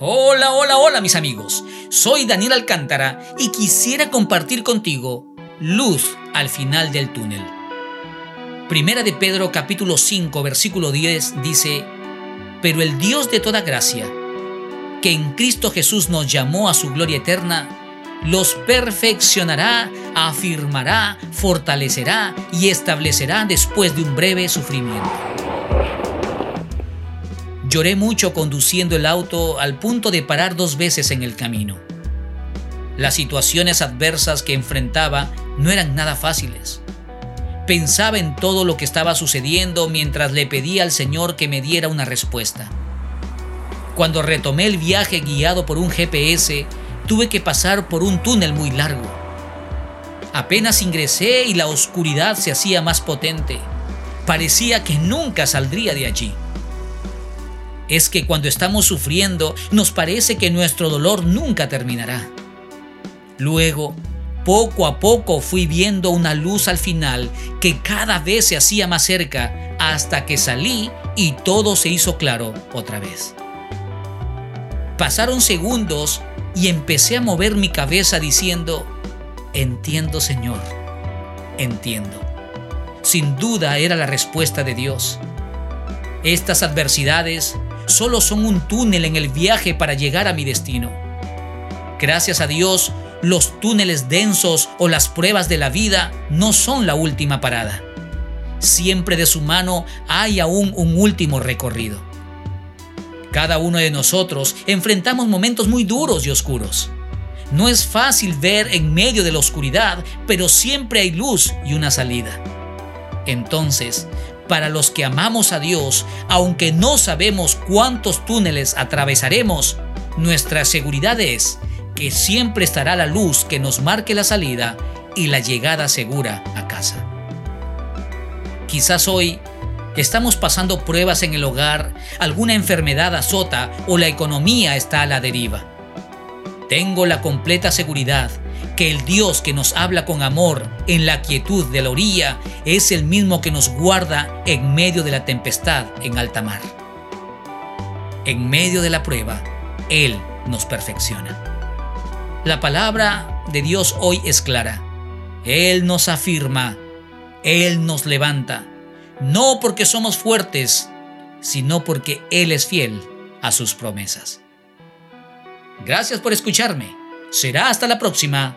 Hola, hola, hola mis amigos. Soy Daniel Alcántara y quisiera compartir contigo luz al final del túnel. Primera de Pedro capítulo 5 versículo 10 dice, Pero el Dios de toda gracia, que en Cristo Jesús nos llamó a su gloria eterna, los perfeccionará, afirmará, fortalecerá y establecerá después de un breve sufrimiento. Lloré mucho conduciendo el auto al punto de parar dos veces en el camino. Las situaciones adversas que enfrentaba no eran nada fáciles. Pensaba en todo lo que estaba sucediendo mientras le pedía al Señor que me diera una respuesta. Cuando retomé el viaje guiado por un GPS, tuve que pasar por un túnel muy largo. Apenas ingresé y la oscuridad se hacía más potente. Parecía que nunca saldría de allí. Es que cuando estamos sufriendo nos parece que nuestro dolor nunca terminará. Luego, poco a poco fui viendo una luz al final que cada vez se hacía más cerca hasta que salí y todo se hizo claro otra vez. Pasaron segundos y empecé a mover mi cabeza diciendo, entiendo Señor, entiendo. Sin duda era la respuesta de Dios. Estas adversidades solo son un túnel en el viaje para llegar a mi destino. Gracias a Dios, los túneles densos o las pruebas de la vida no son la última parada. Siempre de su mano hay aún un último recorrido. Cada uno de nosotros enfrentamos momentos muy duros y oscuros. No es fácil ver en medio de la oscuridad, pero siempre hay luz y una salida. Entonces, para los que amamos a Dios, aunque no sabemos cuántos túneles atravesaremos, nuestra seguridad es que siempre estará la luz que nos marque la salida y la llegada segura a casa. Quizás hoy Estamos pasando pruebas en el hogar, alguna enfermedad azota o la economía está a la deriva. Tengo la completa seguridad que el Dios que nos habla con amor en la quietud de la orilla es el mismo que nos guarda en medio de la tempestad en alta mar. En medio de la prueba, Él nos perfecciona. La palabra de Dios hoy es clara. Él nos afirma, Él nos levanta no porque somos fuertes, sino porque Él es fiel a sus promesas. Gracias por escucharme. Será hasta la próxima.